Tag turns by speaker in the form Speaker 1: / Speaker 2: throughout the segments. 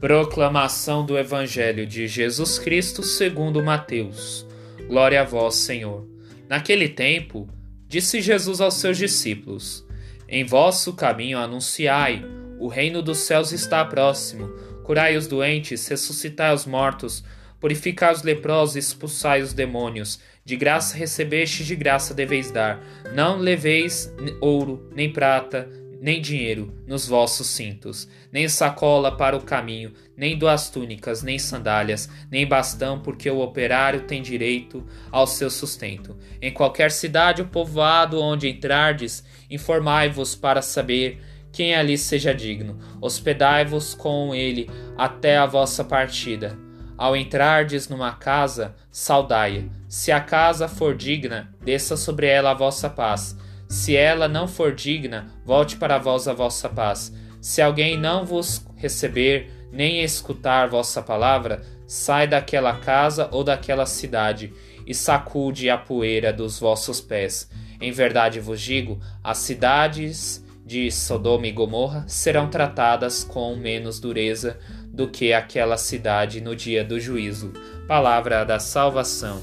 Speaker 1: Proclamação do Evangelho de Jesus Cristo segundo Mateus. Glória a vós, Senhor. Naquele tempo, disse Jesus aos seus discípulos: Em vosso caminho anunciai, o reino dos céus está próximo. Curai os doentes, ressuscitai os mortos, purificai os leprosos, expulsai os demônios. De graça recebeste, de graça deveis dar. Não leveis ouro, nem prata, nem dinheiro nos vossos cintos, nem sacola para o caminho, nem duas túnicas, nem sandálias, nem bastão, porque o operário tem direito ao seu sustento. Em qualquer cidade ou povoado onde entrardes, informai-vos para saber quem ali seja digno. Hospedai-vos com ele até a vossa partida. Ao entrardes numa casa, saudai-a. Se a casa for digna, desça sobre ela a vossa paz. Se ela não for digna, volte para vós a vossa paz. Se alguém não vos receber, nem escutar vossa palavra, sai daquela casa ou daquela cidade e sacude a poeira dos vossos pés. Em verdade vos digo: as cidades de Sodoma e Gomorra serão tratadas com menos dureza do que aquela cidade no dia do juízo. Palavra da salvação.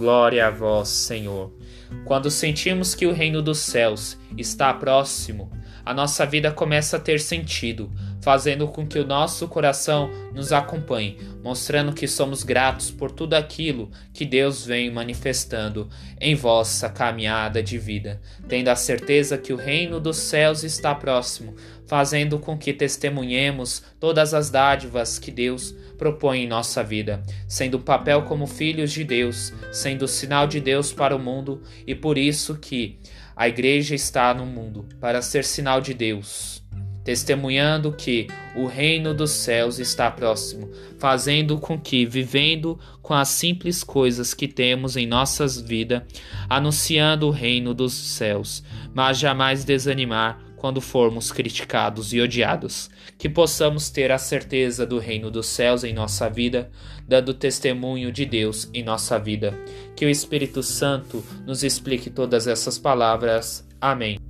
Speaker 1: Glória a vós, Senhor. Quando sentimos que o reino dos céus está próximo, a nossa vida começa a ter sentido, fazendo com que o nosso coração nos acompanhe, mostrando que somos gratos por tudo aquilo que Deus vem manifestando em vossa caminhada de vida, tendo a certeza que o reino dos céus está próximo, fazendo com que testemunhemos todas as dádivas que Deus propõe em nossa vida, sendo um papel como filhos de Deus, sendo sinal de Deus para o mundo e por isso que a igreja está no mundo para ser sinal de Deus, testemunhando que o reino dos céus está próximo, fazendo com que, vivendo com as simples coisas que temos em nossas vidas, anunciando o reino dos céus, mas jamais desanimar quando formos criticados e odiados, que possamos ter a certeza do reino dos céus em nossa vida, dando testemunho de Deus em nossa vida. Que o Espírito Santo nos explique todas essas palavras. Amém.